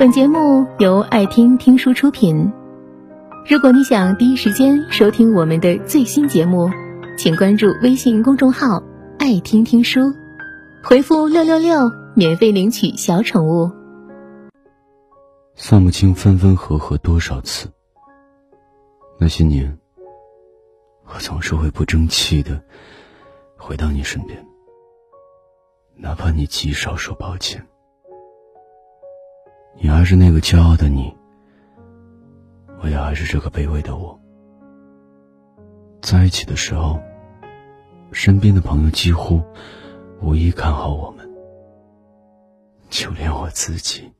本节目由爱听听书出品。如果你想第一时间收听我们的最新节目，请关注微信公众号“爱听听书”，回复“六六六”免费领取小宠物。算不清分分合合多少次，那些年，我总是会不争气的回到你身边，哪怕你极少说抱歉。你还是那个骄傲的你，我也还是这个卑微的我。在一起的时候，身边的朋友几乎无一看好我们，就连我自己，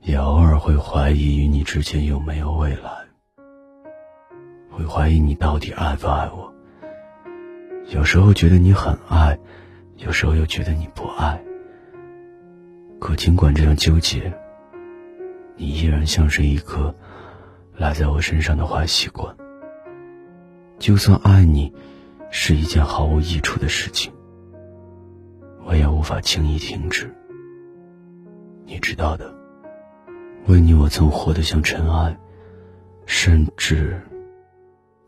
也偶尔会怀疑与你之间有没有未来，会怀疑你到底爱不爱我。有时候觉得你很爱，有时候又觉得你不爱。可尽管这样纠结。你依然像是一颗赖在我身上的坏习惯。就算爱你是一件毫无益处的事情，我也无法轻易停止。你知道的，为你我曾活得像尘埃，甚至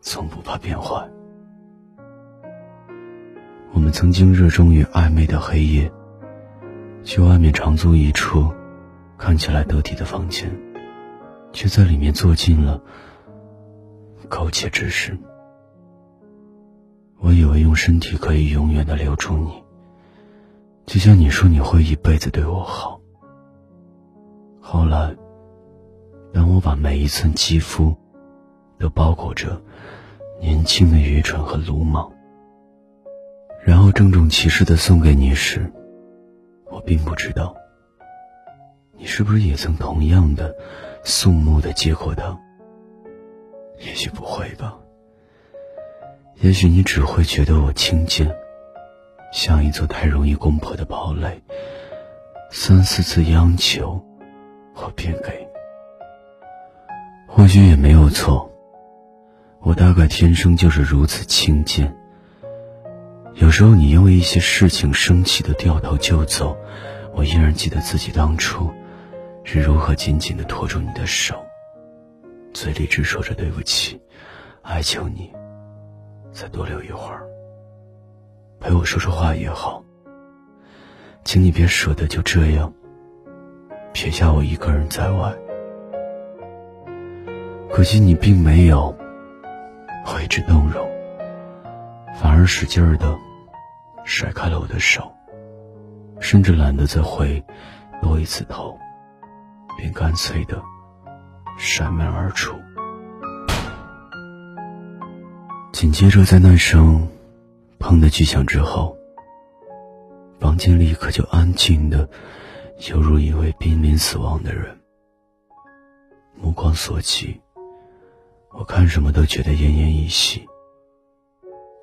从不怕变坏。我们曾经热衷于暧昧的黑夜，去外面长租一处。看起来得体的房间，却在里面做尽了苟且之事。我以为用身体可以永远的留住你，就像你说你会一辈子对我好。后来，当我把每一寸肌肤都包裹着年轻的愚蠢和鲁莽，然后郑重其事的送给你时，我并不知道。你是不是也曾同样的肃穆的接过它？也许不会吧。也许你只会觉得我轻贱，像一座太容易攻破的堡垒。三四次央求，我便给。或许也没有错。我大概天生就是如此轻贱。有时候你因为一些事情生气的掉头就走，我依然记得自己当初。是如何紧紧的拖住你的手，嘴里只说着对不起，哀求你再多留一会儿，陪我说说话也好。请你别舍得就这样撇下我一个人在外。可惜你并没有为之动容，反而使劲儿的甩开了我的手，甚至懒得再回多一次头。便干脆的摔门而出。紧接着，在那声“砰”的巨响之后，房间立刻就安静的，犹如一位濒临死亡的人。目光所及，我看什么都觉得奄奄一息。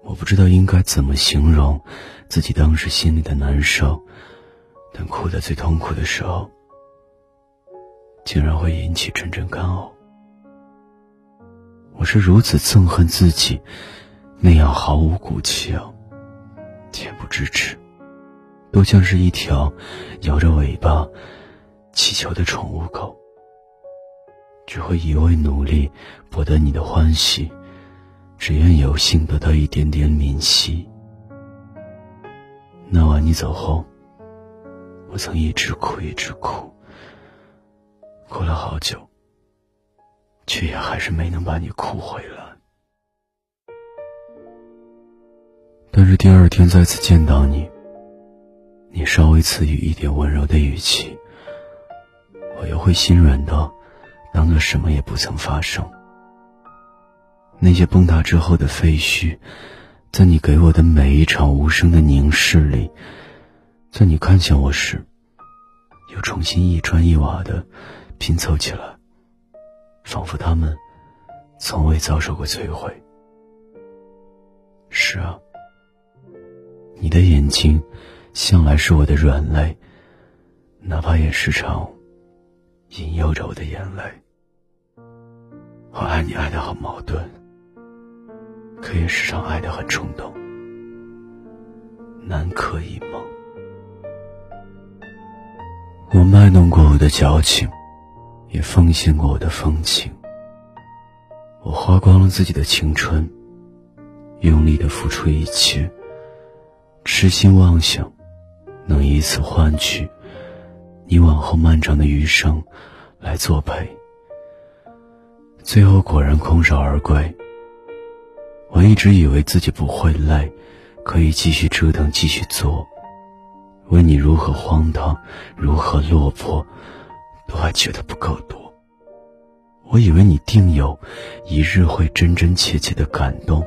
我不知道应该怎么形容自己当时心里的难受，但哭得最痛苦的时候。竟然会引起阵阵干呕。我是如此憎恨自己，那样毫无骨气啊，恬不知耻，都像是一条摇着尾巴乞求的宠物狗，只会一味努力博得你的欢喜，只愿有幸得到一点点怜惜。那晚你走后，我曾一直哭，一直哭。过了好久，却也还是没能把你哭回来。但是第二天再次见到你，你稍微赐予一点温柔的语气，我又会心软到当做什么也不曾发生。那些崩塌之后的废墟，在你给我的每一场无声的凝视里，在你看向我时，又重新一砖一瓦的。拼凑起来，仿佛他们从未遭受过摧毁。是啊，你的眼睛向来是我的软肋，哪怕也时常引诱着我的眼泪。我爱你爱的很矛盾，可也时常爱的很冲动，难可以梦。我卖弄过我的矫情。也奉献过我的风情。我花光了自己的青春，用力的付出一切，痴心妄想能以此换取你往后漫长的余生来作陪。最后果然空手而归。我一直以为自己不会累，可以继续折腾，继续做。问你如何荒唐，如何落魄，都还觉得不够多。我以为你定有一日会真真切切的感动，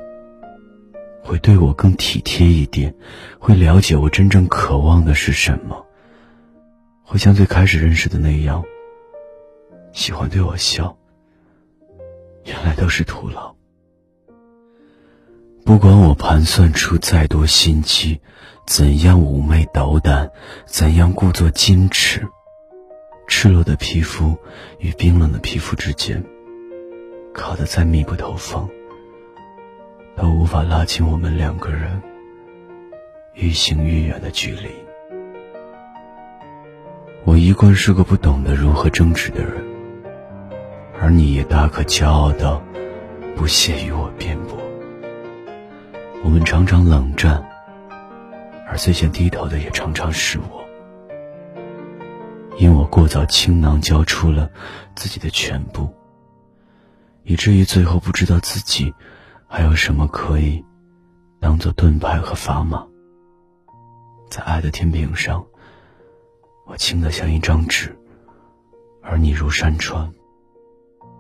会对我更体贴一点，会了解我真正渴望的是什么，会像最开始认识的那样，喜欢对我笑。原来都是徒劳。不管我盘算出再多心机，怎样妩媚斗胆，怎样故作矜持。赤裸的皮肤与冰冷的皮肤之间，靠得再密不透风，都无法拉近我们两个人愈行愈远的距离。我一贯是个不懂得如何争执的人，而你也大可骄傲到不屑与我辩驳。我们常常冷战，而最先低头的也常常是我。因我过早倾囊交出了自己的全部，以至于最后不知道自己还有什么可以当做盾牌和砝码。在爱的天平上，我轻得像一张纸，而你如山川，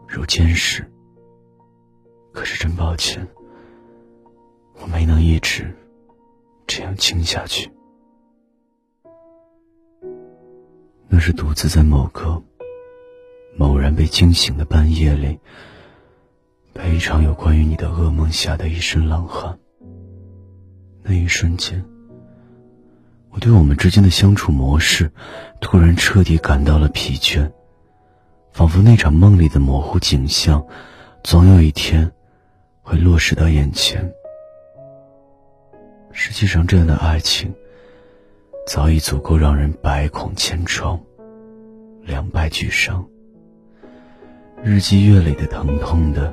如坚石。可是真抱歉，我没能一直这样轻下去。那是独自在某个猛然被惊醒的半夜里，被一场有关于你的噩梦吓得一身冷汗。那一瞬间，我对我们之间的相处模式突然彻底感到了疲倦，仿佛那场梦里的模糊景象，总有一天会落实到眼前。实际上，这样的爱情。早已足够让人百孔千疮，两败俱伤。日积月累的疼痛的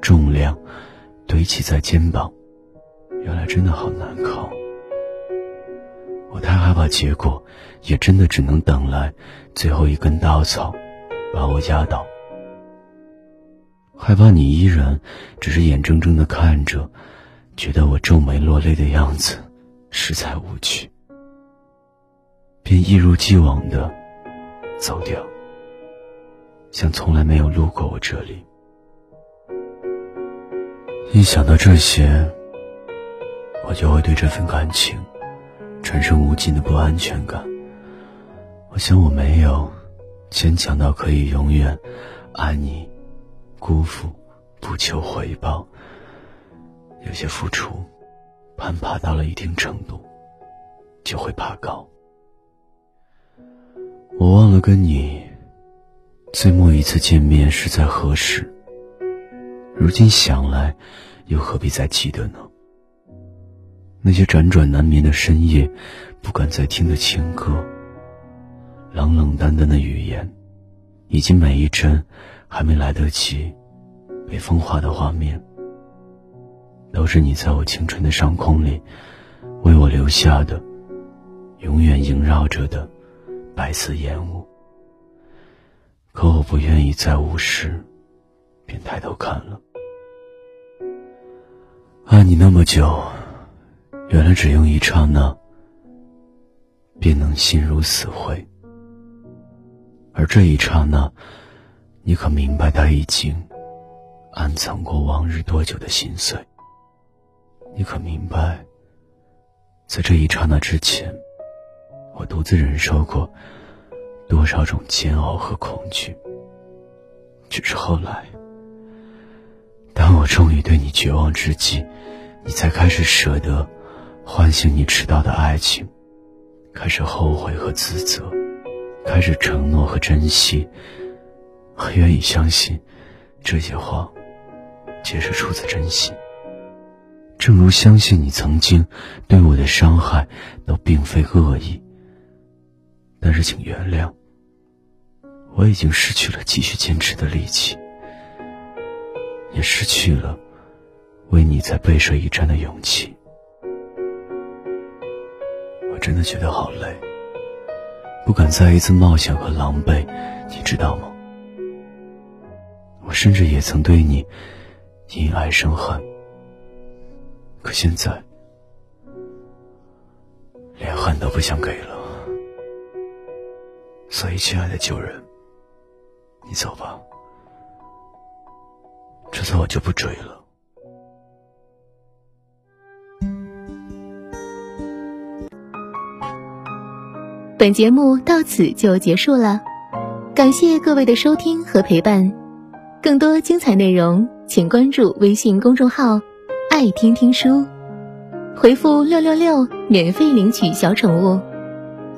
重量堆积在肩膀，原来真的好难扛。我太害怕结果，也真的只能等来最后一根稻草，把我压倒。害怕你依然只是眼睁睁的看着，觉得我皱眉落泪的样子实在无趣。一如既往的走掉，像从来没有路过我这里。一想到这些，我就会对这份感情产生无尽的不安全感。我想我没有坚强到可以永远爱你、辜负、不求回报。有些付出，攀爬到了一定程度，就会爬高。我忘了跟你最末一次见面是在何时。如今想来，又何必再记得呢？那些辗转难眠的深夜，不敢再听的情歌，冷冷淡淡的语言，以及每一帧还没来得及被风化的画面，都是你在我青春的上空里为我留下的，永远萦绕着的。白色烟雾，可我不愿意再无视便抬头看了。爱你那么久，原来只用一刹那便能心如死灰。而这一刹那，你可明白他已经暗藏过往日多久的心碎？你可明白，在这一刹那之前？我独自忍受过多少种煎熬和恐惧，只是后来，当我终于对你绝望之际，你才开始舍得唤醒你迟到的爱情，开始后悔和自责，开始承诺和珍惜。我愿意相信，这些话皆是出自真心。正如相信你曾经对我的伤害都并非恶意。但是，请原谅，我已经失去了继续坚持的力气，也失去了为你在背水一战的勇气。我真的觉得好累，不敢再一次冒险和狼狈，你知道吗？我甚至也曾对你因爱生恨，可现在连恨都不想给了。所以，亲爱的旧人。你走吧，这次我就不追了。本节目到此就结束了，感谢各位的收听和陪伴。更多精彩内容，请关注微信公众号“爱听听书”，回复“六六六”免费领取小宠物。